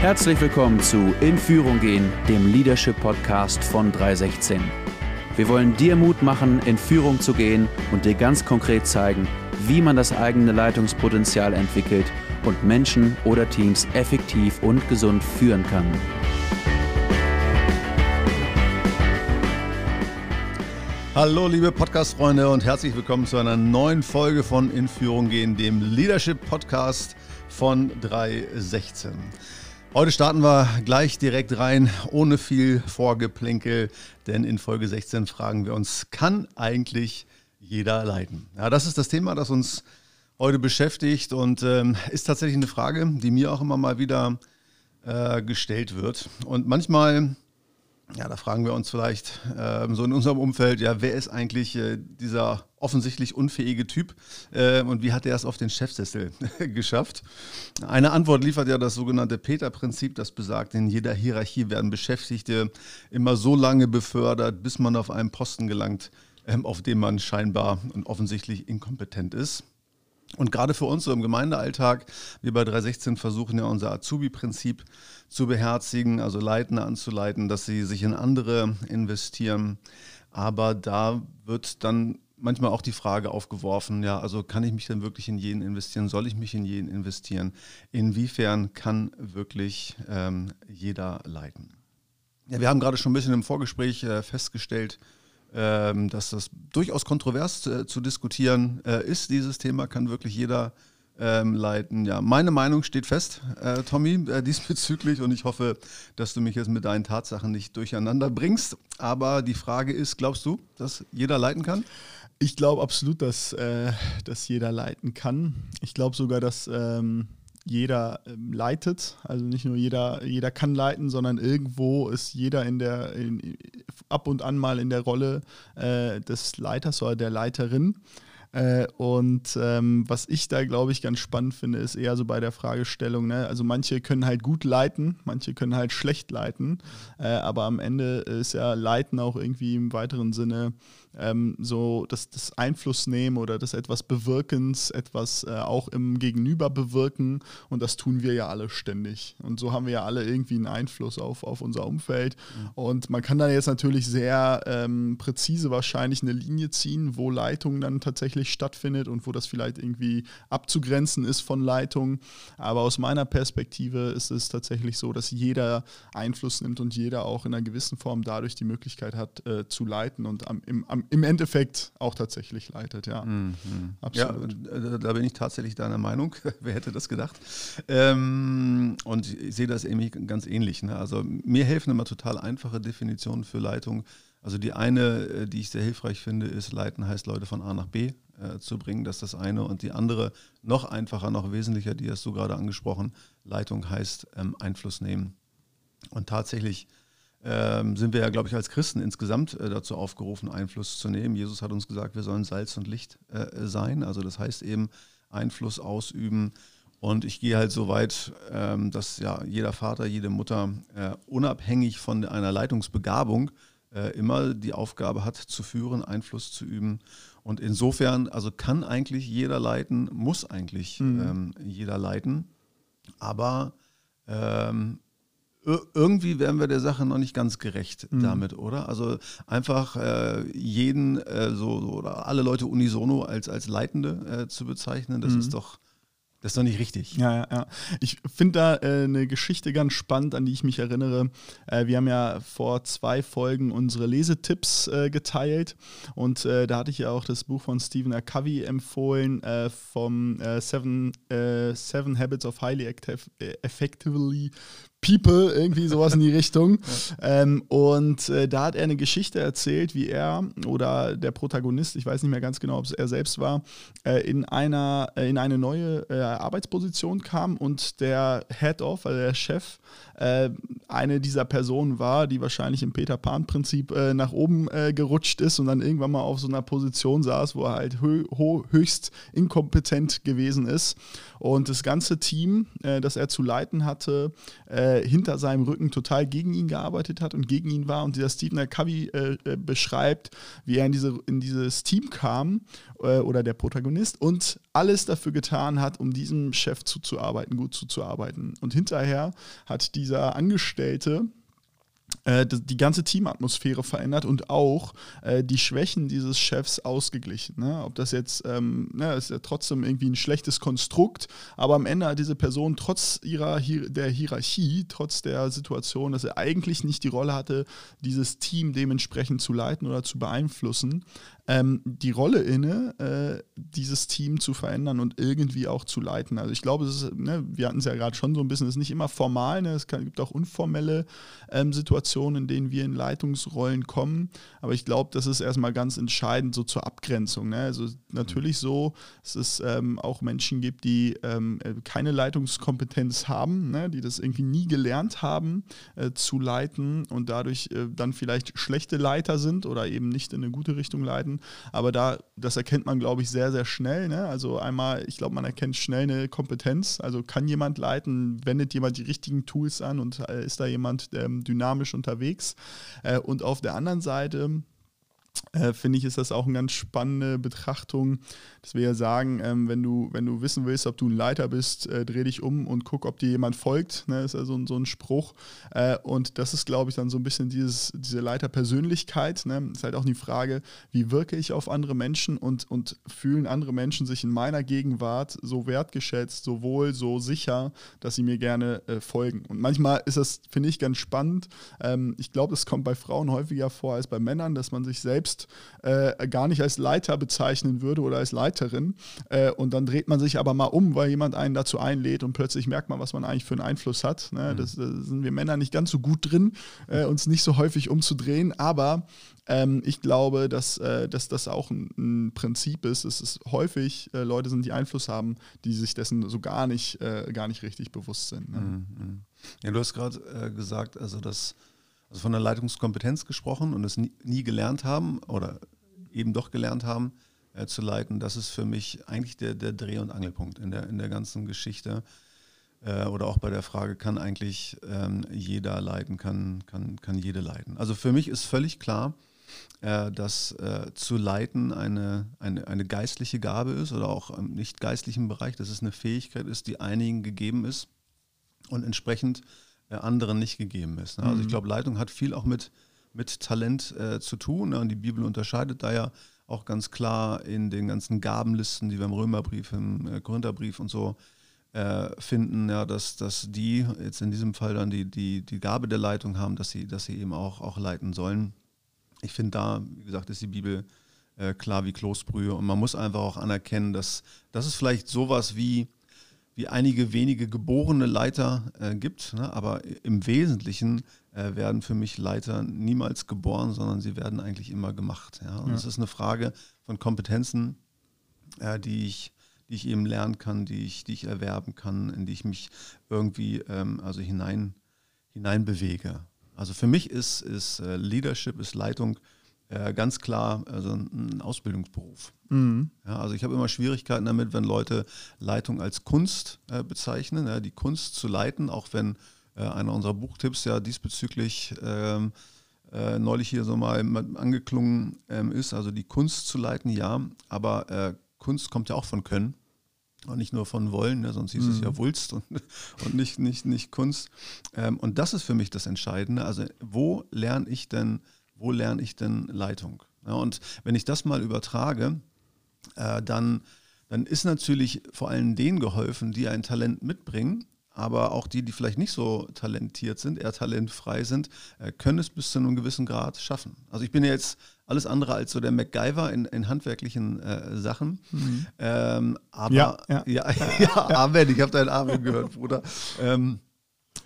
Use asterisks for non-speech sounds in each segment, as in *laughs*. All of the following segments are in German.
Herzlich willkommen zu In Führung gehen, dem Leadership Podcast von 316. Wir wollen dir Mut machen, in Führung zu gehen und dir ganz konkret zeigen, wie man das eigene Leitungspotenzial entwickelt und Menschen oder Teams effektiv und gesund führen kann. Hallo liebe Podcast-Freunde und herzlich willkommen zu einer neuen Folge von In Führung gehen, dem Leadership Podcast von 316. Heute starten wir gleich direkt rein, ohne viel Vorgeplänkel, denn in Folge 16 fragen wir uns, kann eigentlich jeder leiden? Ja, das ist das Thema, das uns heute beschäftigt und ähm, ist tatsächlich eine Frage, die mir auch immer mal wieder äh, gestellt wird. Und manchmal ja, da fragen wir uns vielleicht äh, so in unserem Umfeld, ja, wer ist eigentlich äh, dieser offensichtlich unfähige Typ äh, und wie hat er es auf den Chefsessel *laughs* geschafft? Eine Antwort liefert ja das sogenannte Peter-Prinzip, das besagt, in jeder Hierarchie werden Beschäftigte immer so lange befördert, bis man auf einen Posten gelangt, ähm, auf dem man scheinbar und offensichtlich inkompetent ist. Und gerade für uns so im Gemeindealltag, wir bei 316 versuchen ja unser Azubi-Prinzip zu beherzigen, also Leitende anzuleiten, dass sie sich in andere investieren. Aber da wird dann manchmal auch die Frage aufgeworfen, ja, also kann ich mich denn wirklich in jeden investieren? Soll ich mich in jeden investieren? Inwiefern kann wirklich ähm, jeder leiten? Ja, wir haben gerade schon ein bisschen im Vorgespräch äh, festgestellt, ähm, dass das durchaus kontrovers äh, zu diskutieren äh, ist. Dieses Thema kann wirklich jeder ähm, leiten. Ja, meine Meinung steht fest, äh, Tommy, äh, *laughs* diesbezüglich und ich hoffe, dass du mich jetzt mit deinen Tatsachen nicht durcheinander bringst. Aber die Frage ist, glaubst du, dass jeder leiten kann? Ich glaube absolut, dass, äh, dass jeder leiten kann. Ich glaube sogar, dass ähm, jeder ähm, leitet. Also nicht nur jeder, jeder kann leiten, sondern irgendwo ist jeder in der in, ab und an mal in der Rolle äh, des Leiters oder der Leiterin. Äh, und ähm, was ich da, glaube ich, ganz spannend finde, ist eher so bei der Fragestellung, ne? also manche können halt gut leiten, manche können halt schlecht leiten, äh, aber am Ende ist ja Leiten auch irgendwie im weiteren Sinne ähm, so das, das Einfluss nehmen oder das etwas Bewirkens, etwas äh, auch im Gegenüber bewirken und das tun wir ja alle ständig. Und so haben wir ja alle irgendwie einen Einfluss auf, auf unser Umfeld. Mhm. Und man kann dann jetzt natürlich sehr ähm, präzise wahrscheinlich eine Linie ziehen, wo Leitung dann tatsächlich stattfindet und wo das vielleicht irgendwie abzugrenzen ist von Leitung. Aber aus meiner Perspektive ist es tatsächlich so, dass jeder Einfluss nimmt und jeder auch in einer gewissen Form dadurch die Möglichkeit hat, äh, zu leiten und am, im, am, im Endeffekt auch tatsächlich leitet, ja. Mhm. Absolut. Ja, äh, da bin ich tatsächlich deiner Meinung. *laughs* Wer hätte das gedacht? Ähm, und ich sehe das irgendwie ganz ähnlich. Ne? Also mir helfen immer total einfache Definitionen für Leitung. Also die eine, äh, die ich sehr hilfreich finde, ist, Leiten heißt Leute von A nach B äh, zu bringen. Das ist das eine. Und die andere, noch einfacher, noch wesentlicher, die hast du gerade angesprochen, Leitung heißt ähm, Einfluss nehmen. Und tatsächlich ähm, sind wir ja, glaube ich, als Christen insgesamt äh, dazu aufgerufen, Einfluss zu nehmen. Jesus hat uns gesagt, wir sollen Salz und Licht äh, sein. Also das heißt eben Einfluss ausüben. Und ich gehe halt so weit, ähm, dass ja jeder Vater, jede Mutter äh, unabhängig von einer Leitungsbegabung äh, immer die Aufgabe hat, zu führen, Einfluss zu üben. Und insofern, also kann eigentlich jeder leiten, muss eigentlich mhm. ähm, jeder leiten. Aber ähm, irgendwie werden wir der Sache noch nicht ganz gerecht mhm. damit, oder? Also einfach äh, jeden äh, so, so, oder alle Leute unisono als, als Leitende äh, zu bezeichnen, das mhm. ist doch das ist doch nicht richtig. Ja, ja, ja. Ich finde da äh, eine Geschichte ganz spannend, an die ich mich erinnere. Äh, wir haben ja vor zwei Folgen unsere Lesetipps äh, geteilt und äh, da hatte ich ja auch das Buch von Stephen R. Covey empfohlen äh, vom äh, Seven, Seven Habits of Highly Active, Effectively People, irgendwie sowas in die *laughs* Richtung. Ja. Ähm, und äh, da hat er eine Geschichte erzählt, wie er oder der Protagonist, ich weiß nicht mehr ganz genau, ob es er selbst war, äh, in, einer, äh, in eine neue äh, Arbeitsposition kam und der Head-Off, also der Chef, äh, eine dieser Personen war, die wahrscheinlich im Peter Pan-Prinzip äh, nach oben gerutscht ist und dann irgendwann mal auf so einer Position saß, wo er halt hö höchst inkompetent gewesen ist. Und das ganze Team, das er zu leiten hatte, äh, hinter seinem Rücken total gegen ihn gearbeitet hat und gegen ihn war. Und dieser Stephen Covey äh, äh, beschreibt, wie er in, diese, in dieses Team kam äh, oder der Protagonist und alles dafür getan hat, um diesem Chef zuzuarbeiten, gut zuzuarbeiten. Und hinterher hat dieser Angestellte, äh, die ganze Teamatmosphäre verändert und auch äh, die Schwächen dieses Chefs ausgeglichen. Ne? Ob das jetzt, ähm, ne, ist ja trotzdem irgendwie ein schlechtes Konstrukt, aber am Ende hat diese Person trotz ihrer Hier der Hierarchie, trotz der Situation, dass er eigentlich nicht die Rolle hatte, dieses Team dementsprechend zu leiten oder zu beeinflussen, ähm, die Rolle inne, äh, dieses Team zu verändern und irgendwie auch zu leiten. Also ich glaube, es ist, ne, wir hatten es ja gerade schon so ein bisschen, es ist nicht immer formal, ne? es kann, gibt auch unformelle ähm, Situationen, in denen wir in Leitungsrollen kommen, aber ich glaube, das ist erstmal ganz entscheidend so zur Abgrenzung. Ne? Also natürlich so, dass es ähm, auch Menschen gibt, die ähm, äh, keine Leitungskompetenz haben, ne? die das irgendwie nie gelernt haben äh, zu leiten und dadurch äh, dann vielleicht schlechte Leiter sind oder eben nicht in eine gute Richtung leiten aber da, das erkennt man, glaube ich, sehr, sehr schnell. Ne? Also einmal, ich glaube, man erkennt schnell eine Kompetenz. Also kann jemand leiten, wendet jemand die richtigen Tools an und äh, ist da jemand ähm, dynamisch unterwegs. Äh, und auf der anderen Seite äh, finde ich, ist das auch eine ganz spannende Betrachtung, dass wir ja sagen, ähm, wenn, du, wenn du wissen willst, ob du ein Leiter bist, äh, dreh dich um und guck, ob dir jemand folgt. Ne? Das ist ja so, so ein Spruch. Äh, und das ist, glaube ich, dann so ein bisschen dieses, diese Leiterpersönlichkeit. Ne? Ist halt auch die Frage, wie wirke ich auf andere Menschen und, und fühlen andere Menschen sich in meiner Gegenwart so wertgeschätzt, so wohl, so sicher, dass sie mir gerne äh, folgen. Und manchmal ist das, finde ich, ganz spannend. Ähm, ich glaube, es kommt bei Frauen häufiger vor als bei Männern, dass man sich selbst selbst äh, gar nicht als Leiter bezeichnen würde oder als Leiterin. Äh, und dann dreht man sich aber mal um, weil jemand einen dazu einlädt und plötzlich merkt man, was man eigentlich für einen Einfluss hat. Ne? Mhm. Das, da sind wir Männer nicht ganz so gut drin, äh, uns nicht so häufig umzudrehen. Aber ähm, ich glaube, dass, äh, dass das auch ein, ein, Prinzip ist. Es ist häufig äh, Leute sind, die Einfluss haben, die sich dessen so gar nicht, äh, gar nicht richtig bewusst sind. Ne? Mhm. mhm. Ja, du hast gerade gesagt, also dass also von der Leitungskompetenz gesprochen und es nie, nie gelernt haben oder eben doch gelernt haben äh, zu leiten, das ist für mich eigentlich der, der Dreh- und Angelpunkt in der, in der ganzen Geschichte. Äh, oder auch bei der Frage, kann eigentlich ähm, jeder leiten, kann, kann, kann jede leiten. Also für mich ist völlig klar, äh, dass äh, zu leiten eine, eine, eine geistliche Gabe ist oder auch im nicht geistlichen Bereich, dass es eine Fähigkeit ist, die einigen gegeben ist und entsprechend anderen nicht gegeben ist. Ne? Also ich mhm. glaube, Leitung hat viel auch mit, mit Talent äh, zu tun. Ne? Und die Bibel unterscheidet da ja auch ganz klar in den ganzen Gabenlisten, die wir im Römerbrief, im äh, Korintherbrief und so äh, finden, ja, dass, dass die jetzt in diesem Fall dann die, die, die Gabe der Leitung haben, dass sie, dass sie eben auch, auch leiten sollen. Ich finde da, wie gesagt, ist die Bibel äh, klar wie Kloßbrühe und man muss einfach auch anerkennen, dass das ist vielleicht sowas wie wie einige wenige geborene Leiter äh, gibt. Ne? Aber im Wesentlichen äh, werden für mich Leiter niemals geboren, sondern sie werden eigentlich immer gemacht. Ja? Und es ja. ist eine Frage von Kompetenzen, äh, die ich die ich eben lernen kann, die ich, die ich erwerben kann, in die ich mich irgendwie ähm, also hinein, hinein bewege. Also für mich ist, ist äh, Leadership, ist Leitung äh, ganz klar also ein Ausbildungsberuf. Mhm. Ja, also ich habe immer Schwierigkeiten damit, wenn Leute Leitung als Kunst äh, bezeichnen, ja, die Kunst zu leiten, auch wenn äh, einer unserer Buchtipps ja diesbezüglich ähm, äh, neulich hier so mal angeklungen ähm, ist, also die Kunst zu leiten, ja, aber äh, Kunst kommt ja auch von Können und nicht nur von Wollen, ne, sonst hieß mhm. es ja Wulst und, *laughs* und nicht, nicht, nicht Kunst. Ähm, und das ist für mich das Entscheidende. Also wo lerne ich denn wo lerne ich denn Leitung? Ja, und wenn ich das mal übertrage, äh, dann, dann ist natürlich vor allem denen geholfen, die ein Talent mitbringen, aber auch die, die vielleicht nicht so talentiert sind, eher talentfrei sind, äh, können es bis zu einem gewissen Grad schaffen. Also ich bin ja jetzt alles andere als so der MacGyver in, in handwerklichen äh, Sachen. Mhm. Ähm, aber ja, ja. *laughs* ja, ja, Amen, ich habe deinen Amen gehört, Bruder. Ähm,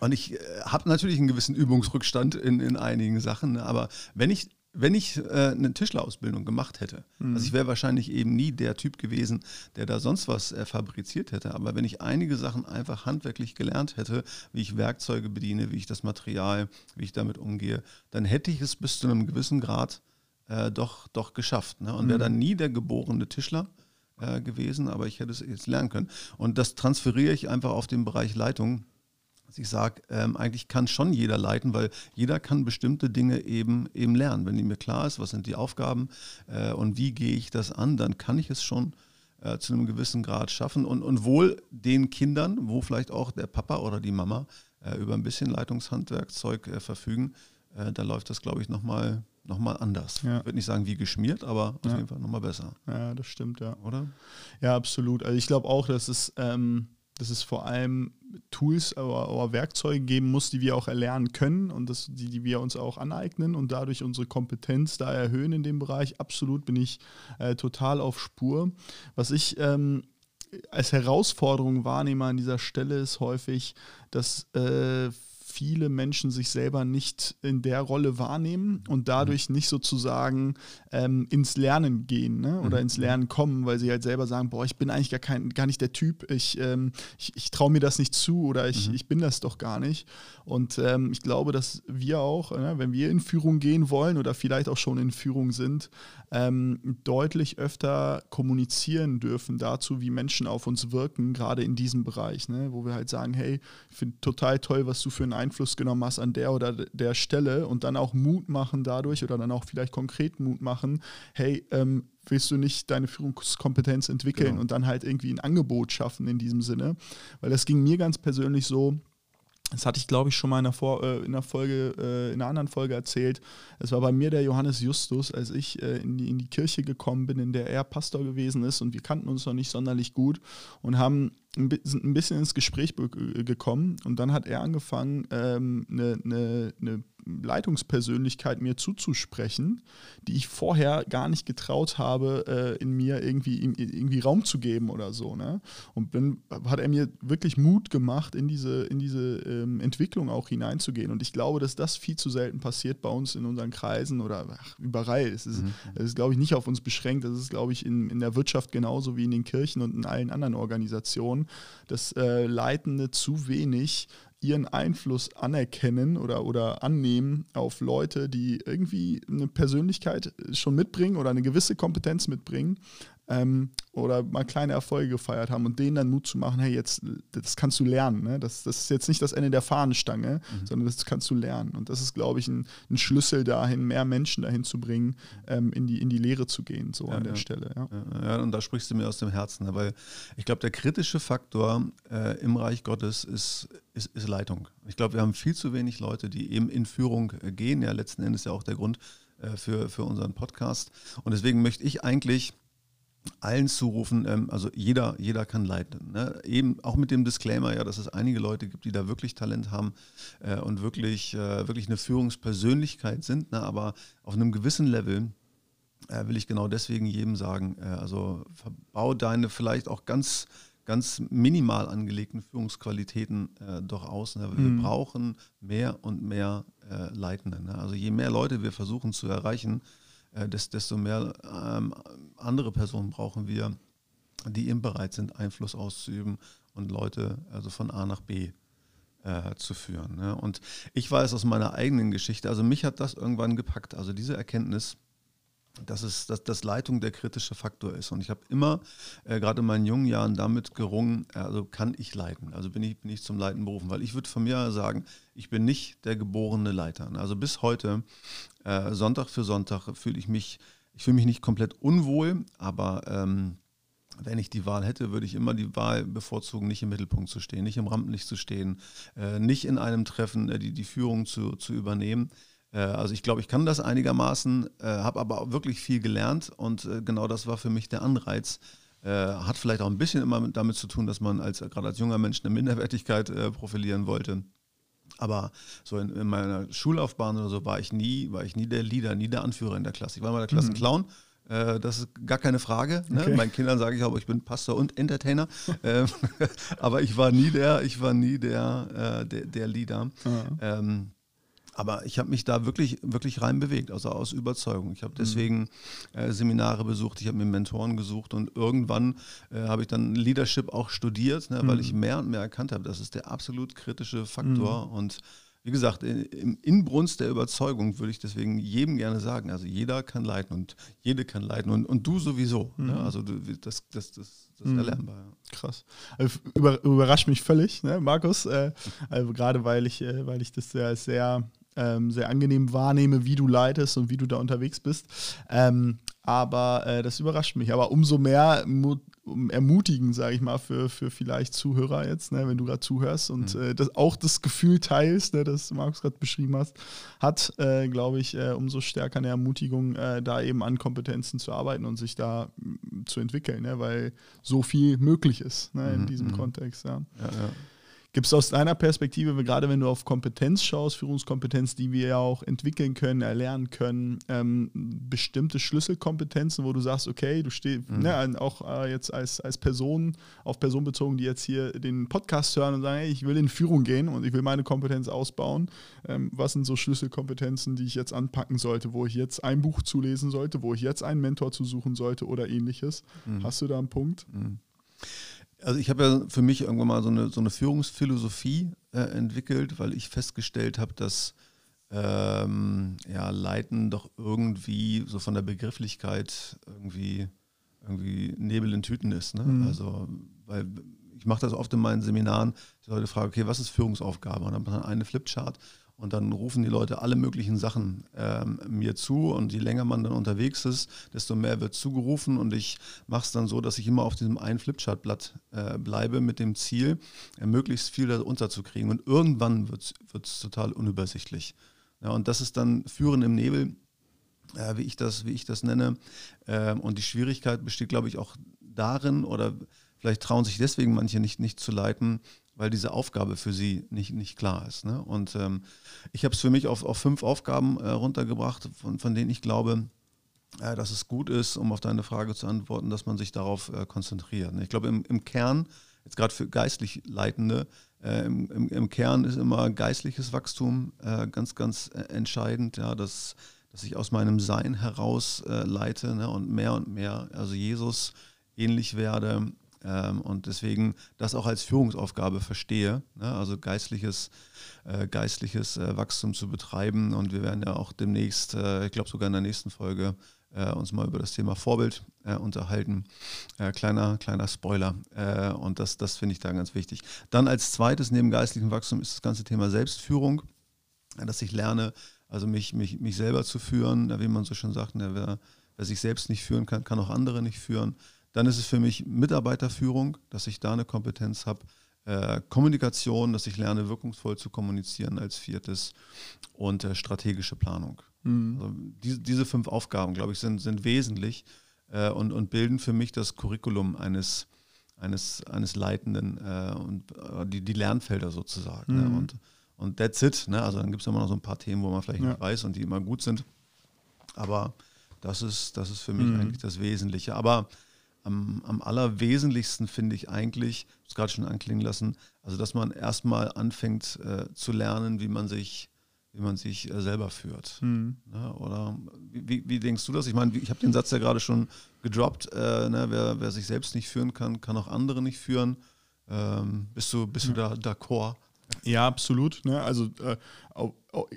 und ich äh, habe natürlich einen gewissen Übungsrückstand in, in einigen Sachen, ne? aber wenn ich wenn ich äh, eine Tischlerausbildung gemacht hätte, mhm. also ich wäre wahrscheinlich eben nie der Typ gewesen, der da sonst was äh, fabriziert hätte, aber wenn ich einige Sachen einfach handwerklich gelernt hätte, wie ich Werkzeuge bediene, wie ich das Material, wie ich damit umgehe, dann hätte ich es bis zu einem gewissen Grad äh, doch, doch geschafft. Ne? Und wäre mhm. dann nie der geborene Tischler äh, gewesen, aber ich hätte es jetzt lernen können. Und das transferiere ich einfach auf den Bereich Leitung dass ich sage, ähm, eigentlich kann schon jeder leiten, weil jeder kann bestimmte Dinge eben, eben lernen. Wenn mir klar ist, was sind die Aufgaben äh, und wie gehe ich das an, dann kann ich es schon äh, zu einem gewissen Grad schaffen und, und wohl den Kindern, wo vielleicht auch der Papa oder die Mama äh, über ein bisschen Leitungshandwerkzeug äh, verfügen, äh, da läuft das, glaube ich, nochmal noch mal anders. Ja. Ich würde nicht sagen wie geschmiert, aber auf ja. jeden Fall nochmal besser. Ja, das stimmt, ja. Oder? Ja, absolut. Also ich glaube auch, dass es, ähm, dass es vor allem Tools oder, oder, Werkzeuge geben muss, die wir auch erlernen können und das, die, die wir uns auch aneignen und dadurch unsere Kompetenz da erhöhen in dem Bereich. Absolut bin ich äh, total auf Spur. Was ich ähm, als Herausforderung wahrnehme an dieser Stelle ist häufig, dass äh, viele Menschen sich selber nicht in der Rolle wahrnehmen und dadurch nicht sozusagen ähm, ins Lernen gehen ne? oder mhm. ins Lernen kommen, weil sie halt selber sagen, boah, ich bin eigentlich gar, kein, gar nicht der Typ, ich, ähm, ich, ich traue mir das nicht zu oder ich, mhm. ich bin das doch gar nicht. Und ähm, ich glaube, dass wir auch, ne, wenn wir in Führung gehen wollen oder vielleicht auch schon in Führung sind, ähm, deutlich öfter kommunizieren dürfen dazu, wie Menschen auf uns wirken, gerade in diesem Bereich, ne? wo wir halt sagen, hey, ich finde total toll, was du für einen Einfluss genommen hast an der oder der Stelle und dann auch Mut machen dadurch oder dann auch vielleicht konkret Mut machen, hey, ähm, willst du nicht deine Führungskompetenz entwickeln genau. und dann halt irgendwie ein Angebot schaffen in diesem Sinne? Weil das ging mir ganz persönlich so, das hatte ich, glaube ich, schon mal in einer, Vor äh, in einer Folge, äh, in einer anderen Folge erzählt. Es war bei mir der Johannes Justus, als ich äh, in, die, in die Kirche gekommen bin, in der er Pastor gewesen ist und wir kannten uns noch nicht sonderlich gut und haben sind ein bisschen ins Gespräch gekommen und dann hat er angefangen, ähm, eine, eine, eine Leitungspersönlichkeit mir zuzusprechen, die ich vorher gar nicht getraut habe, äh, in mir irgendwie, irgendwie Raum zu geben oder so. Ne? Und dann hat er mir wirklich Mut gemacht, in diese, in diese ähm, Entwicklung auch hineinzugehen. Und ich glaube, dass das viel zu selten passiert bei uns in unseren Kreisen oder ach, überall. Es ist, mhm. ist glaube ich, nicht auf uns beschränkt. Das ist, glaube ich, in, in der Wirtschaft genauso wie in den Kirchen und in allen anderen Organisationen, dass äh, Leitende zu wenig ihren Einfluss anerkennen oder, oder annehmen auf Leute, die irgendwie eine Persönlichkeit schon mitbringen oder eine gewisse Kompetenz mitbringen ähm, oder mal kleine Erfolge gefeiert haben und denen dann Mut zu machen, hey, jetzt, das kannst du lernen. Ne? Das, das ist jetzt nicht das Ende der Fahnenstange, mhm. sondern das kannst du lernen. Und das ist, glaube ich, ein, ein, Schlüssel dahin, mehr Menschen dahin zu bringen, ähm, in, die, in die Lehre zu gehen, so ja, an der ja. Stelle. Ja. ja. und da sprichst du mir aus dem Herzen, ne? weil ich glaube, der kritische Faktor äh, im Reich Gottes ist, ist, ist Leitung. Ich glaube, wir haben viel zu wenig Leute, die eben in Führung äh, gehen. Ja, letzten Endes ja auch der Grund äh, für, für unseren Podcast. Und deswegen möchte ich eigentlich allen zurufen, ähm, also jeder, jeder kann leiten. Ne? Eben auch mit dem Disclaimer, ja, dass es einige Leute gibt, die da wirklich Talent haben äh, und wirklich, äh, wirklich eine Führungspersönlichkeit sind, ne? aber auf einem gewissen Level äh, will ich genau deswegen jedem sagen, äh, also verbau deine vielleicht auch ganz, ganz minimal angelegten Führungsqualitäten äh, doch aus. Ne? Wir mhm. brauchen mehr und mehr äh, Leitende. Ne? Also je mehr Leute wir versuchen zu erreichen, äh, desto mehr ähm, andere Personen brauchen wir, die eben bereit sind, Einfluss auszuüben und Leute also von A nach B äh, zu führen. Ne? Und ich weiß aus meiner eigenen Geschichte, also mich hat das irgendwann gepackt, also diese Erkenntnis, dass, es, dass, dass Leitung der kritische Faktor ist. Und ich habe immer, äh, gerade in meinen jungen Jahren, damit gerungen, also kann ich leiten. Also bin ich, bin ich zum Leiten berufen. Weil ich würde von mir sagen, ich bin nicht der geborene Leiter. Also bis heute, äh, Sonntag für Sonntag, fühle ich mich, ich fühle mich nicht komplett unwohl, aber ähm, wenn ich die Wahl hätte, würde ich immer die Wahl bevorzugen, nicht im Mittelpunkt zu stehen, nicht im Rampenlicht zu stehen, äh, nicht in einem Treffen äh, die, die Führung zu, zu übernehmen. Äh, also ich glaube, ich kann das einigermaßen, äh, habe aber auch wirklich viel gelernt und äh, genau das war für mich der Anreiz. hat vielleicht auch ein bisschen immer damit zu tun, dass man als gerade als junger Mensch eine Minderwertigkeit profilieren wollte. Aber so in, in, meiner Schullaufbahn oder so war ich nie, war ich nie der Leader, nie der Anführer in der Klasse. Ich war immer der Klassenclown. Mhm. das ist gar keine Frage. Ne? Okay. Meinen Kindern sage ich aber, ich bin Pastor und Entertainer. *laughs* Ähm, *laughs* aber ich war nie der, ich war nie der, der, der Leader. Mhm. Ähm, aber ich habe mich da wirklich, wirklich rein bewegt, also aus Überzeugung. Ich habe mhm. deswegen äh, Seminare besucht, ich habe mir Mentoren gesucht und irgendwann äh, habe ich dann Leadership auch studiert, ne, weil mhm. ich mehr und mehr erkannt habe, das ist der absolut kritische Faktor. Mhm. Und wie gesagt, im Inbrunst der Überzeugung würde ich deswegen jedem gerne sagen, also jeder kann leiten und jede kann leiten und, und du sowieso. Ne? Mhm. Ne? Also du, das, das, das, das mhm. erlernbar. Ja. Krass. Also über, überrascht mich völlig, ne, Markus. Äh, *laughs* also gerade weil ich, äh, weil ich das sehr, sehr, ähm, sehr angenehm wahrnehme, wie du leitest und wie du da unterwegs bist. Ähm, aber äh, das überrascht mich. Aber umso mehr ermutigen, sage ich mal, für, für vielleicht Zuhörer jetzt, ne, wenn du gerade zuhörst und mhm. äh, das, auch das Gefühl teilst, ne, das Markus gerade beschrieben hast, hat, äh, glaube ich, äh, umso stärker eine Ermutigung, äh, da eben an Kompetenzen zu arbeiten und sich da zu entwickeln, ne, weil so viel möglich ist ne, in mhm. diesem mhm. Kontext. Ja. Ja, ja. Gibt es aus deiner Perspektive, gerade wenn du auf Kompetenz schaust, Führungskompetenz, die wir ja auch entwickeln können, erlernen können, ähm, bestimmte Schlüsselkompetenzen, wo du sagst, okay, du stehst mhm. ne, auch äh, jetzt als, als Person, auf Person bezogen, die jetzt hier den Podcast hören und sagen, hey, ich will in Führung gehen und ich will meine Kompetenz ausbauen. Ähm, was sind so Schlüsselkompetenzen, die ich jetzt anpacken sollte, wo ich jetzt ein Buch zulesen sollte, wo ich jetzt einen Mentor zu suchen sollte oder ähnliches? Mhm. Hast du da einen Punkt? Mhm. Also ich habe ja für mich irgendwann mal so eine, so eine Führungsphilosophie äh, entwickelt, weil ich festgestellt habe, dass ähm, ja, Leiten doch irgendwie so von der Begrifflichkeit irgendwie, irgendwie Nebel in Tüten ist. Ne? Mhm. Also, weil ich mache das oft in meinen Seminaren, die Leute fragen, okay, was ist Führungsaufgabe? Und dann hat man eine Flipchart und dann rufen die Leute alle möglichen Sachen ähm, mir zu. Und je länger man dann unterwegs ist, desto mehr wird zugerufen. Und ich mache es dann so, dass ich immer auf diesem einen Flipchartblatt äh, bleibe mit dem Ziel, äh, möglichst viel da unterzukriegen. Und irgendwann wird es total unübersichtlich. Ja, und das ist dann Führen im Nebel, äh, wie, ich das, wie ich das nenne. Ähm, und die Schwierigkeit besteht, glaube ich, auch darin, oder vielleicht trauen sich deswegen manche nicht, nicht zu leiten, weil diese Aufgabe für sie nicht, nicht klar ist. Ne? Und ähm, ich habe es für mich auf, auf fünf Aufgaben äh, runtergebracht, von, von denen ich glaube, äh, dass es gut ist, um auf deine Frage zu antworten, dass man sich darauf äh, konzentriert. Ne? Ich glaube, im, im Kern, jetzt gerade für geistlich Leitende, äh, im, im, im, Kern ist immer geistliches Wachstum äh, ganz, ganz äh, entscheidend, ja, dass, dass ich aus meinem Sein heraus leite ne? und mehr und mehr, also Jesus ähnlich werde, und deswegen das auch als Führungsaufgabe verstehe, ne? also geistliches, äh, geistliches äh, Wachstum zu betreiben. Und wir werden ja auch demnächst, äh, ich glaube sogar in der nächsten Folge, uns mal über das Thema Vorbild unterhalten. Kleiner, kleiner Spoiler. und das, das finde ich da ganz wichtig. Dann als zweites neben geistlichem Wachstum ist das ganze Thema Selbstführung, dass ich lerne, also mich, mich, mich selber zu führen, wie man so schon sagt, ne, wer, wer sich selbst nicht führen kann, kann auch andere nicht führen. Dann ist es für mich Mitarbeiterführung, dass ich da eine Kompetenz habe. Äh, Kommunikation, dass ich lerne, wirkungsvoll zu kommunizieren als viertes. Und äh, strategische Planung. Mhm. Also die, diese fünf Aufgaben, glaube ich, sind, sind wesentlich äh, und, und bilden für mich das Curriculum eines, eines, eines Leitenden äh, und äh, die, die Lernfelder sozusagen. Ne? Mhm. Ne? Und, und that's it. Ne? Also dann gibt es immer noch so ein paar Themen, wo man vielleicht ja. nicht weiß und die immer gut sind. Aber das ist, das ist für mich mhm. eigentlich das Wesentliche. Aber am, am allerwesentlichsten finde ich eigentlich, ich habe es gerade schon anklingen lassen, also dass man erstmal anfängt äh, zu lernen, wie man sich, wie man sich äh, selber führt. Mhm. Ja, oder wie, wie, denkst du das? Ich meine, ich habe den Satz ja gerade schon gedroppt, äh, ne, wer, wer, sich selbst nicht führen kann, kann auch andere nicht führen. Ähm, bist du, bist du da d'accord? Ja, absolut. Ne? Also äh,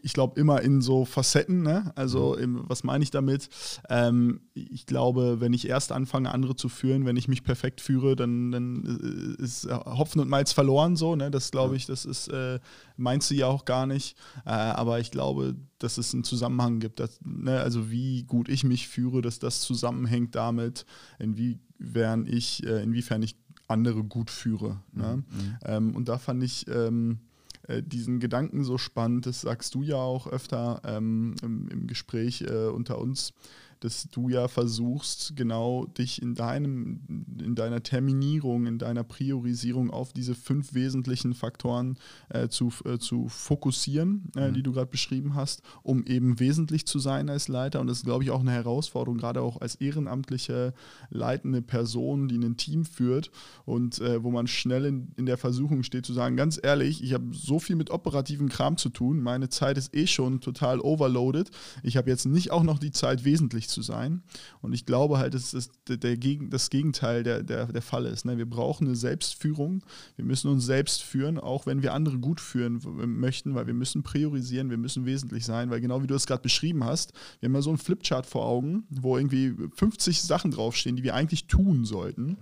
ich glaube immer in so Facetten. Ne? Also im, was meine ich damit? Ähm, ich glaube, wenn ich erst anfange, andere zu führen, wenn ich mich perfekt führe, dann, dann ist Hopfen und Malz verloren. So, ne? Das glaube ich, das ist äh, meinst du ja auch gar nicht. Äh, aber ich glaube, dass es einen Zusammenhang gibt. Dass, ne? Also wie gut ich mich führe, dass das zusammenhängt damit, inwiefern ich, äh, inwiefern ich andere gut führe. Ne? Mhm. Ähm, und da fand ich ähm, äh, diesen Gedanken so spannend, das sagst du ja auch öfter ähm, im, im, Gespräch äh, unter uns, dass du ja versuchst, genau dich in deinem, in deiner Terminierung, in deiner Priorisierung auf diese fünf wesentlichen Faktoren äh, zu, äh, zu fokussieren, äh, mhm. die du gerade beschrieben hast, um eben wesentlich zu sein als Leiter. Und das ist, glaube ich, auch eine Herausforderung, gerade auch als ehrenamtliche leitende Person, die ein Team führt und äh, wo man schnell in, in der Versuchung steht zu sagen, ganz ehrlich, ich habe so viel mit operativen Kram zu tun, meine Zeit ist eh schon total overloaded. Ich habe jetzt nicht auch noch die Zeit, wesentlich wesentlich zu sein. Und ich glaube halt, dass das, der, der das Gegenteil der, der, der Fall ist. Ne? Wir brauchen eine Selbstführung. Wir müssen uns selbst führen, auch wenn wir andere gut führen möchten, weil wir müssen priorisieren, wir müssen wesentlich sein, weil genau wie du es gerade beschrieben hast, wir haben ja so einen Flipchart vor Augen, wo irgendwie 50 Sachen draufstehen, die wir eigentlich tun sollten.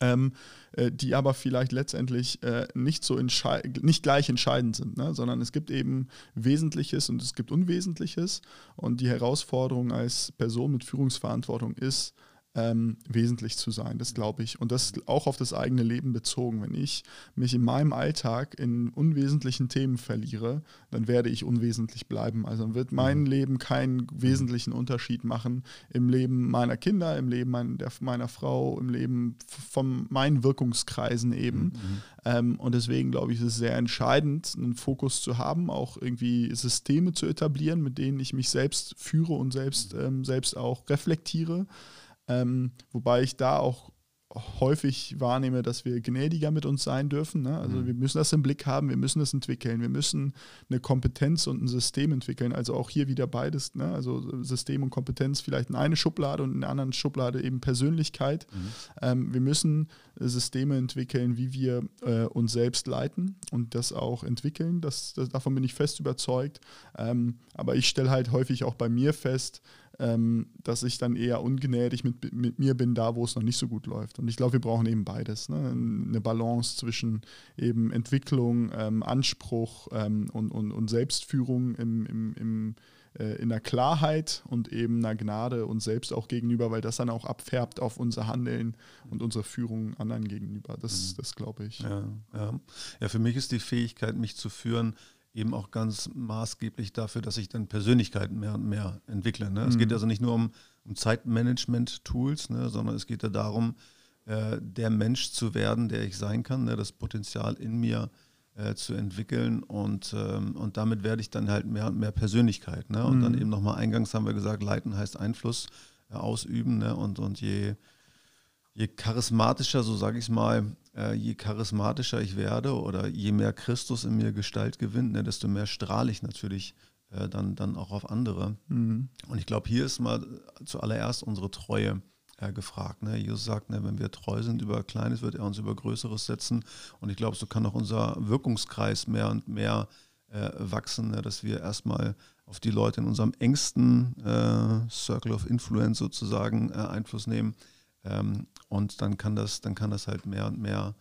Ähm, äh, die aber vielleicht letztendlich äh, nicht so nicht gleich entscheidend sind, ne? sondern es gibt eben Wesentliches und es gibt Unwesentliches und die Herausforderung als Person mit Führungsverantwortung ist, ähm, wesentlich zu sein. Das glaube ich. Und das auch auf das eigene Leben bezogen. Wenn ich mich in meinem Alltag in unwesentlichen Themen verliere, dann werde ich unwesentlich bleiben. Also wird mein mhm. Leben keinen wesentlichen Unterschied machen im Leben meiner Kinder, im Leben mein, der, meiner Frau, im Leben von meinen Wirkungskreisen eben. Mhm. Ähm, und deswegen glaube ich, ist es sehr entscheidend, einen Fokus zu haben, auch irgendwie Systeme zu etablieren, mit denen ich mich selbst führe und selbst, mhm. ähm, selbst auch reflektiere. Ähm, wobei ich da auch häufig wahrnehme, dass wir gnädiger mit uns sein dürfen. Ne? Also mhm. wir müssen das im Blick haben, wir müssen das entwickeln, wir müssen eine Kompetenz und ein System entwickeln. Also auch hier wieder beides, ne? also System und Kompetenz vielleicht in eine Schublade und in der anderen Schublade eben Persönlichkeit. Mhm. Ähm, wir müssen Systeme entwickeln, wie wir äh, uns selbst leiten und das auch entwickeln. Das, das davon bin ich fest überzeugt. Ähm, aber ich stelle halt häufig auch bei mir fest, ähm, dass ich dann eher ungnädig mit, mit mir bin, da wo es noch nicht so gut läuft. Und ich glaube, wir brauchen eben beides. Ne? Eine Balance zwischen eben Entwicklung, ähm, Anspruch ähm, und, und, und Selbstführung im, im, im äh, in der Klarheit und eben einer Gnade uns selbst auch gegenüber, weil das dann auch abfärbt auf unser Handeln und unsere Führung anderen gegenüber. Das, mhm. das glaube ich. Ja, ja. ja, für mich ist die Fähigkeit, mich zu führen, eben auch ganz maßgeblich dafür, dass ich dann Persönlichkeiten mehr und mehr entwickle. Ne? Mhm. Es geht also nicht nur um, um Zeitmanagement-Tools, ne, sondern es geht ja darum, äh, der Mensch zu werden, der ich sein kann, ne, das Potenzial in mir äh, zu entwickeln und, ähm, und damit werde ich dann halt mehr und mehr Persönlichkeit. Ne? Und mhm. dann eben nochmal eingangs haben wir gesagt, leiten heißt Einfluss äh, ausüben ne? und, und je, je charismatischer, so sage ich es mal, äh, je charismatischer ich werde oder je mehr Christus in mir Gestalt gewinnt, ne, desto mehr strahle ich natürlich äh, dann, dann auch auf andere. Mhm. Und ich glaube, hier ist mal zuallererst unsere Treue äh, gefragt. Ne? Jesus sagt, ne, wenn wir treu sind über Kleines, wird er uns über Größeres setzen. Und ich glaube, so kann auch unser Wirkungskreis mehr und mehr äh, wachsen, ne? dass wir erstmal auf die Leute in unserem engsten äh, Circle of Influence sozusagen äh, Einfluss nehmen ähm, und dann kann das, dann kann das halt mehr und mehr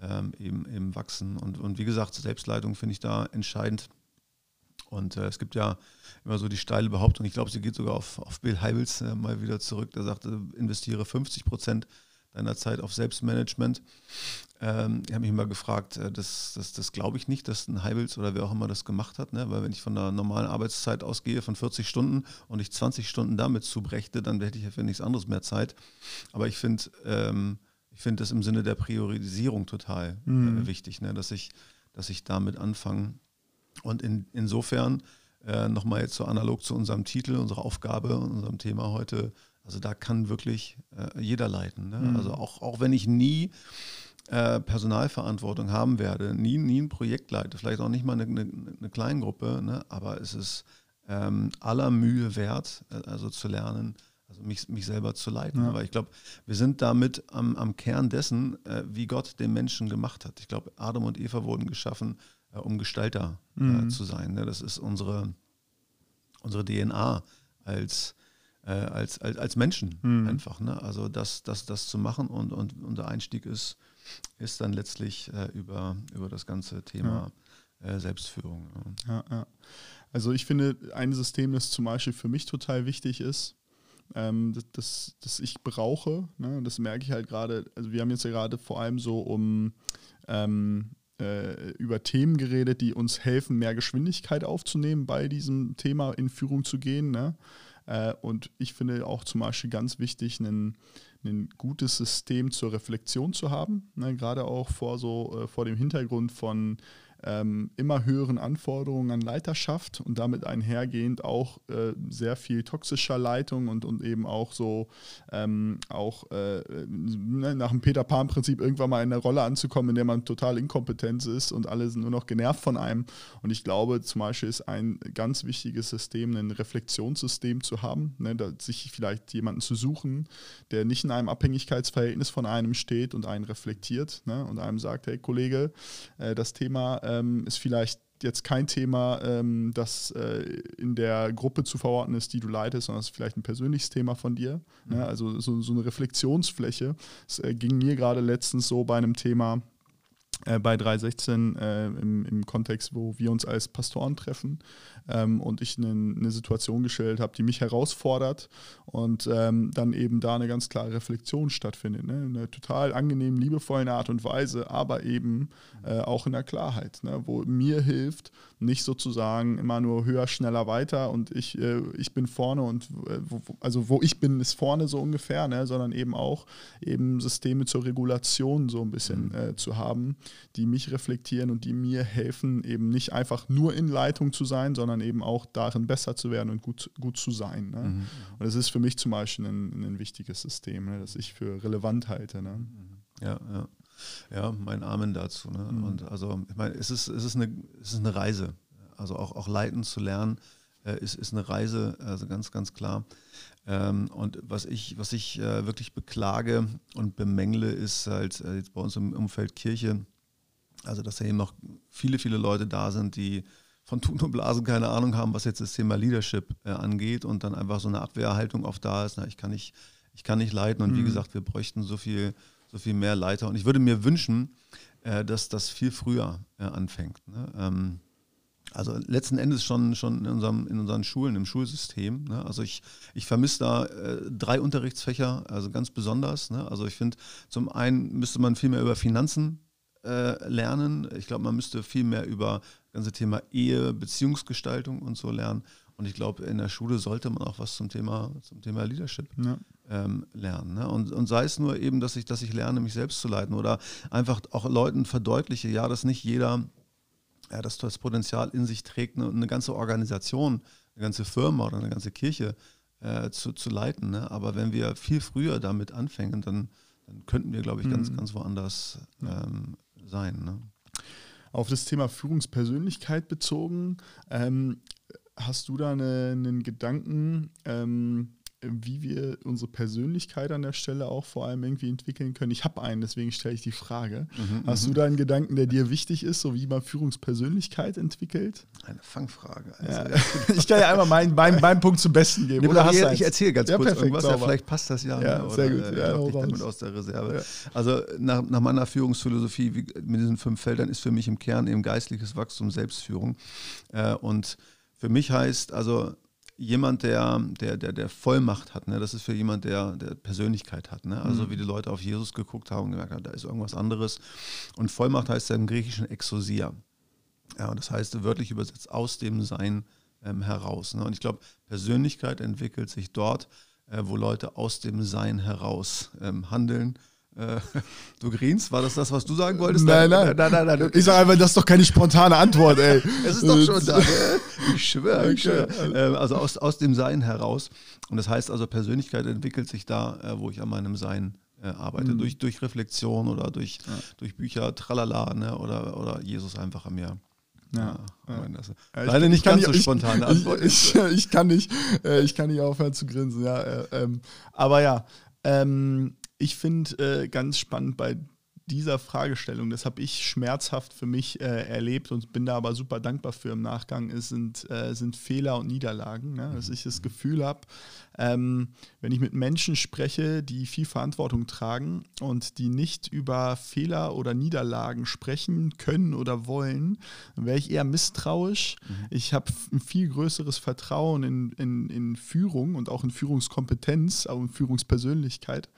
ähm, eben, eben wachsen. Und, und wie gesagt, Selbstleitung finde ich da entscheidend. Und äh, es gibt ja immer so die steile Behauptung, ich glaube, sie geht sogar auf, auf Bill Heibels äh, mal wieder zurück, der sagte, investiere 50 Prozent deiner Zeit auf Selbstmanagement. Ähm, ich habe mich immer gefragt, äh, das, das, das glaube ich nicht, dass ein Heibels oder wer auch immer das gemacht hat, ne? weil wenn ich von der normalen Arbeitszeit ausgehe, von 40 Stunden und ich 20 Stunden damit zubrächte, dann hätte ich ja für nichts anderes mehr Zeit. Aber ich finde ähm, ich finde das im Sinne der Priorisierung total äh, mhm. äh, wichtig, ne? dass, ich, dass ich damit anfange. Und in, insofern äh, nochmal jetzt so analog zu unserem Titel, unserer Aufgabe, unserem Thema heute, also da kann wirklich äh, jeder leiten. Ne? Mhm. Also auch, auch wenn ich nie äh, Personalverantwortung haben werde, nie, nie ein Projekt leite, vielleicht auch nicht mal eine, eine, eine Kleingruppe, ne? aber es ist ähm, aller Mühe wert, äh, also zu lernen, also mich, mich selber zu leiten. Ja. Aber ich glaube, wir sind damit am, am Kern dessen, äh, wie Gott den Menschen gemacht hat. Ich glaube, Adam und Eva wurden geschaffen, äh, um Gestalter äh, mhm. zu sein. Ne? Das ist unsere, unsere DNA als als, als, als Menschen mhm. einfach. Ne? Also das, das, das zu machen und, und unser Einstieg ist, ist dann letztlich äh, über, über das ganze Thema ja. äh, Selbstführung. Ja. Ja, also ich finde ein System, das zum Beispiel für mich total wichtig ist, ähm, das, das, das, ich brauche, ne? das merke ich halt gerade, also wir haben jetzt ja gerade vor allem so um ähm, äh, über Themen geredet, die uns helfen, mehr Geschwindigkeit aufzunehmen, bei diesem Thema in Führung zu gehen. Ne? Äh, und ich finde auch zum Beispiel ganz wichtig, ein, ein gutes System zur Reflexion zu haben. Ne? Gerade auch vor, so, äh, vor dem Hintergrund von ähm, immer höheren Anforderungen an Leiterschaft und damit einhergehend auch äh, sehr viel toxischer Leitung und, und eben auch so ähm, auch äh, ne, nach dem Peter Pan-Prinzip irgendwann mal in der Rolle anzukommen, in der man total inkompetent ist und alle sind nur noch genervt von einem. Und ich glaube, zum Beispiel ist ein ganz wichtiges System, ein Reflexionssystem zu haben, ne, sich vielleicht jemanden zu suchen, der nicht in einem Abhängigkeitsverhältnis von einem steht und einen reflektiert ne, und einem sagt, hey Kollege, äh, das Thema ähm, ist vielleicht jetzt kein Thema, ähm, das äh, in der Gruppe zu verorten ist, die du leitest, sondern es ist vielleicht ein persönliches Thema von dir. Ne? Mhm. Also so, so, eine Reflexionsfläche. Es äh, ging mir gerade letztens so bei einem Thema, äh, bei 316 äh, im, im, Kontext, wo wir uns als Pastoren treffen ähm, und ich eine, eine Situation gestellt habe, die mich herausfordert und ähm, dann eben da eine ganz klare Reflexion stattfindet. Ne? In einer total angenehmen, liebevollen Art und Weise, aber eben äh, auch in der Klarheit, ne? wo mir hilft, nicht sozusagen immer nur höher, schneller, weiter und ich, äh, ich bin vorne und äh, wo, also wo ich bin, ist vorne so ungefähr, ne? sondern eben auch eben Systeme zur Regulation so ein bisschen mhm. Äh, zu haben die mich reflektieren und die mir helfen, eben nicht einfach nur in Leitung zu sein, sondern eben auch darin besser zu werden und gut, gut zu sein. Ne? Mhm. Und das ist für mich zum Beispiel ein, ein wichtiges System, ne, das ich für relevant halte. Ne? Mhm. Ja, ja. Ja, mein Amen dazu. Ne? Mhm. Und also, ich meine, es ist, es, ist eine, es ist eine Reise. Also auch, auch leiten zu lernen, äh, ist, ist eine Reise, also ganz, ganz klar. Ähm, und was ich, was ich äh, wirklich beklage und bemängle, ist halt äh, jetzt bei uns im Umfeld Kirche, also dass da eben noch viele, viele Leute da sind, die von Tun und Blasen keine Ahnung haben, was jetzt das Thema Leadership äh, angeht und dann einfach so eine Abwehrhaltung oft da ist, na, ich kann nicht, ich kann nicht leiten und mhm. wie gesagt, wir bräuchten so viel, so viel mehr Leiter und ich würde mir wünschen, äh, dass das viel früher äh, anfängt. Ne? Ähm, also letzten Endes schon, schon in, unserem, in unseren Schulen, im Schulsystem. Ne? Also ich, ich vermisse da äh, drei Unterrichtsfächer, also ganz besonders. Ne? Also ich finde, zum einen müsste man viel mehr über Finanzen äh, lernen. Ich glaube, man müsste viel mehr über ganze Thema Ehe, Beziehungsgestaltung und so lernen. Und ich glaube, in der Schule sollte man auch was zum Thema, zum Thema Leadership ja. ähm, lernen. Ne? Und, und sei es nur eben, dass ich, dass ich lerne, mich selbst zu leiten oder einfach auch Leuten verdeutliche, ja, dass nicht jeder ja, dass das Potenzial in sich trägt, eine, eine ganze Organisation, eine ganze Firma oder eine ganze Kirche äh, zu, zu leiten. Ne? Aber wenn wir viel früher damit anfangen, dann, dann könnten wir, glaube ich, ganz, mhm. ganz woanders ähm, sein. Ne? Auf das Thema Führungspersönlichkeit bezogen, ähm, hast du da eine, einen Gedanken, ähm, wie wir unsere Persönlichkeit an der Stelle auch vor allem irgendwie entwickeln können. Ich habe einen, deswegen stelle ich die Frage. Mhm, Hast du mhm. da einen Gedanken, der dir wichtig ist, so wie man Führungspersönlichkeit entwickelt? Eine Fangfrage. Also. Ja. *laughs* ich kann ja einmal meinen, meinen, meinen Punkt zum Besten geben. Nee, oder hast ich, ich erzähle ganz ja, kurz perfekt, irgendwas, ja, vielleicht passt das ja. Ja, ne? sehr gut. Äh, ja, ich damit aus der Reserve. Also nach, nach meiner Führungsphilosophie wie, mit diesen fünf Feldern ist für mich im Kern eben geistliches Wachstum, Selbstführung. Äh, und für mich heißt also jemand, der, der, der, der Vollmacht hat. Ne? Das ist für jemand, der, der Persönlichkeit hat. Ne? Also mhm. wie die Leute auf Jesus geguckt haben und gemerkt haben, da ist irgendwas anderes. Und Vollmacht heißt ja im Griechischen Exosia. Ja, das heißt wörtlich übersetzt aus dem Sein ähm, heraus. Ne? Und ich glaube, Persönlichkeit entwickelt sich dort, äh, wo Leute aus dem Sein heraus ähm, handeln *laughs* du grinst, war das das, was du sagen wolltest? Nein, nein, nein, nein, nein. Ich sage einfach, das ist doch keine spontane Antwort, ey. es ist doch schon da. Ich schwöre, ich schwöre. Ähm, also aus, aus dem Sein heraus. Und das heißt also, Persönlichkeit entwickelt sich da, äh, wo ich an meinem Sein äh, arbeite. Mhm. Durch, durch Reflexion oder durch, ja. durch Bücher, tralala, ne? oder, oder Jesus einfach an mir. Ja, ja. Das Leider nicht ganz so spontane Antwort. Ich, *laughs* ich, ich, kann nicht, ich kann nicht aufhören zu grinsen, ja. Ähm, aber ja, ähm, ich finde äh, ganz spannend bei dieser Fragestellung, das habe ich schmerzhaft für mich äh, erlebt und bin da aber super dankbar für im Nachgang, ist, sind, äh, sind Fehler und Niederlagen. Ne? Dass ich das Gefühl habe, ähm, wenn ich mit Menschen spreche, die viel Verantwortung tragen und die nicht über Fehler oder Niederlagen sprechen können oder wollen, dann wäre ich eher misstrauisch. Mhm. Ich habe ein viel größeres Vertrauen in, in, in Führung und auch in Führungskompetenz, auch in Führungspersönlichkeit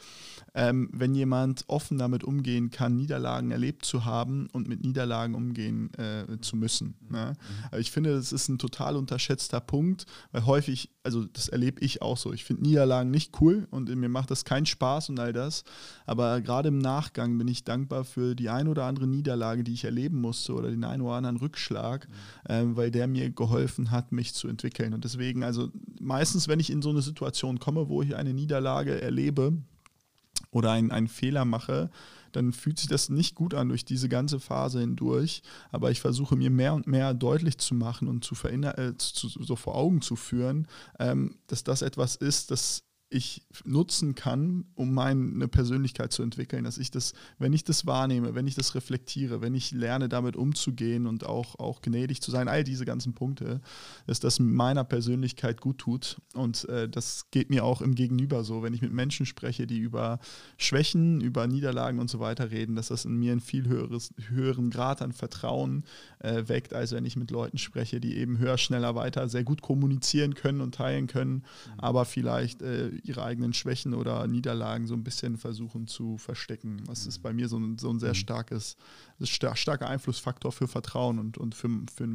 ähm, wenn jemand offen damit umgehen kann, Niederlagen erlebt zu haben und mit Niederlagen umgehen äh, zu müssen. Ne? Also ich finde, das ist ein total unterschätzter Punkt, weil häufig, also das erlebe ich auch so. Ich finde Niederlagen nicht cool und mir macht das keinen Spaß und all das. Aber gerade im Nachgang bin ich dankbar für die ein oder andere Niederlage, die ich erleben musste oder den einen oder anderen Rückschlag, mhm. äh, weil der mir geholfen hat, mich zu entwickeln. Und deswegen, also meistens, wenn ich in so eine Situation komme, wo ich eine Niederlage erlebe, oder einen, einen Fehler mache, dann fühlt sich das nicht gut an durch diese ganze Phase hindurch. Aber ich versuche mir mehr und mehr deutlich zu machen und zu, äh, zu so vor Augen zu führen, ähm, dass das etwas ist, das ich nutzen kann, um meine Persönlichkeit zu entwickeln, dass ich das, wenn ich das wahrnehme, wenn ich das reflektiere, wenn ich lerne, damit umzugehen und auch, auch gnädig zu sein, all diese ganzen Punkte, dass das meiner Persönlichkeit gut tut. Und äh, das geht mir auch im Gegenüber so, wenn ich mit Menschen spreche, die über Schwächen, über Niederlagen und so weiter reden, dass das in mir einen viel höheres, höheren Grad an Vertrauen äh, weckt, als wenn ich mit Leuten spreche, die eben höher, schneller, weiter sehr gut kommunizieren können und teilen können, mhm. aber vielleicht äh, ihre eigenen Schwächen oder Niederlagen so ein bisschen versuchen zu verstecken. Das ist bei mir so ein, so ein sehr mhm. starkes, star starker Einflussfaktor für Vertrauen und, und für, für,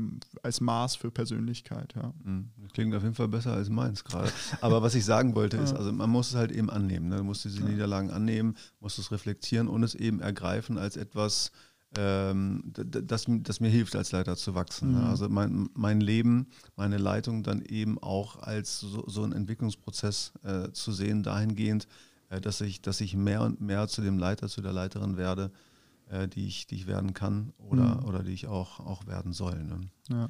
als Maß für Persönlichkeit. Ja. Mhm. Klingt auf jeden Fall besser als meins gerade. Aber was ich sagen wollte ist, also man muss es halt eben annehmen. Ne? Du musst diese. Niederlagen annehmen, musst es reflektieren und es eben ergreifen als etwas, ähm, das, das, mir hilft, als Leiter zu wachsen. Ne? Mhm. Also mein, mein Leben, meine Leitung dann eben auch als so, so einen Entwicklungsprozess äh, zu sehen, dahingehend, äh, dass, ich, dass ich mehr und mehr zu dem Leiter, zu der Leiterin werde, äh, die, ich, die ich werden kann oder, mhm. oder die ich auch, auch werden soll. Ne? Ja.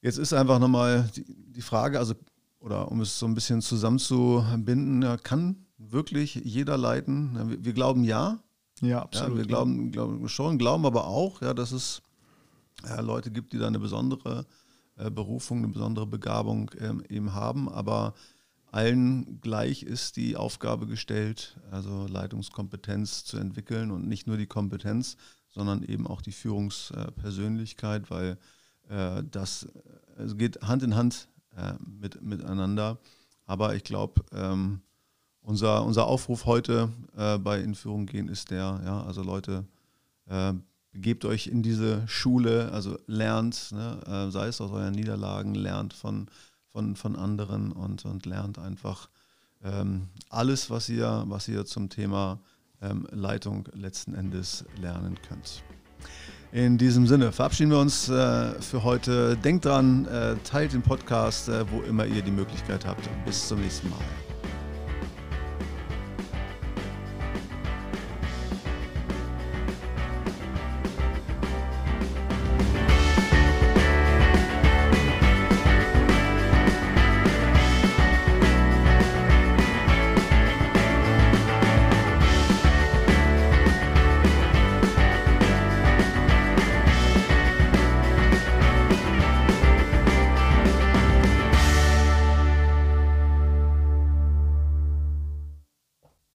Jetzt ist einfach nochmal die, die Frage, also oder um es so ein bisschen zusammenzubinden, ja, kann wirklich jeder leiten? Wir, wir glauben ja, ja, absolut. Ja, wir glauben, glauben schon, glauben aber auch, ja, dass es ja, Leute gibt, die da eine besondere äh, Berufung, eine besondere Begabung ähm, eben haben, aber allen gleich ist die Aufgabe gestellt, also Leitungskompetenz zu entwickeln und nicht nur die Kompetenz, sondern eben auch die Führungspersönlichkeit, weil äh, das äh, geht Hand in Hand äh, mit, miteinander. Aber ich glaube, ähm, unser, unser Aufruf heute äh, bei Inführung gehen ist der, ja, also Leute, äh, begebt euch in diese Schule, also lernt, ne, äh, sei es aus euren Niederlagen, lernt von, von, von anderen und, und lernt einfach ähm, alles, was ihr, was ihr zum Thema ähm, Leitung letzten Endes lernen könnt. In diesem Sinne verabschieden wir uns äh, für heute. Denkt dran, äh, teilt den Podcast, äh, wo immer ihr die Möglichkeit habt. Bis zum nächsten Mal.